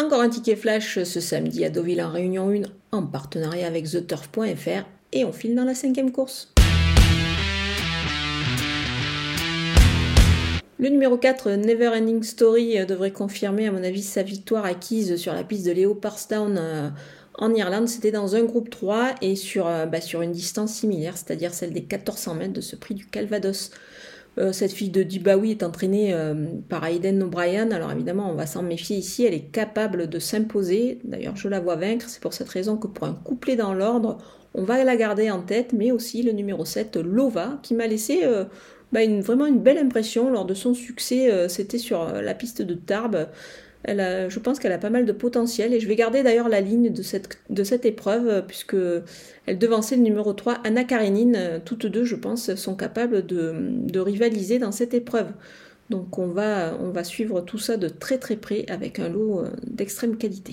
Encore un ticket flash ce samedi à Deauville en Réunion 1 en partenariat avec TheTurf.fr et on file dans la cinquième course. Le numéro 4, Never Ending Story, devrait confirmer à mon avis sa victoire acquise sur la piste de Leopardstown euh, en Irlande. C'était dans un groupe 3 et sur, euh, bah, sur une distance similaire, c'est-à-dire celle des 1400 mètres de ce prix du Calvados. Euh, cette fille de Dubawi est entraînée par Aiden O'Brien. Alors évidemment, on va s'en méfier ici. Elle est capable de s'imposer. D'ailleurs, je la vois vaincre. C'est pour cette raison que pour un couplet dans l'ordre, on va la garder en tête. Mais aussi le numéro 7, Lova, qui m'a laissé bah, vraiment une belle impression lors de son succès. Euh, c'était sur euh, la piste de Tarbes. Je pense qu'elle a pas mal de potentiel et je vais garder d'ailleurs la ligne de cette, épreuve euh, puisque elle devançait le numéro 3 Anna Karenine. Toutes deux, je pense, sont capables de, de rivaliser dans cette épreuve. Donc on va, on va suivre tout ça de très très près avec un lot d'extrême qualité.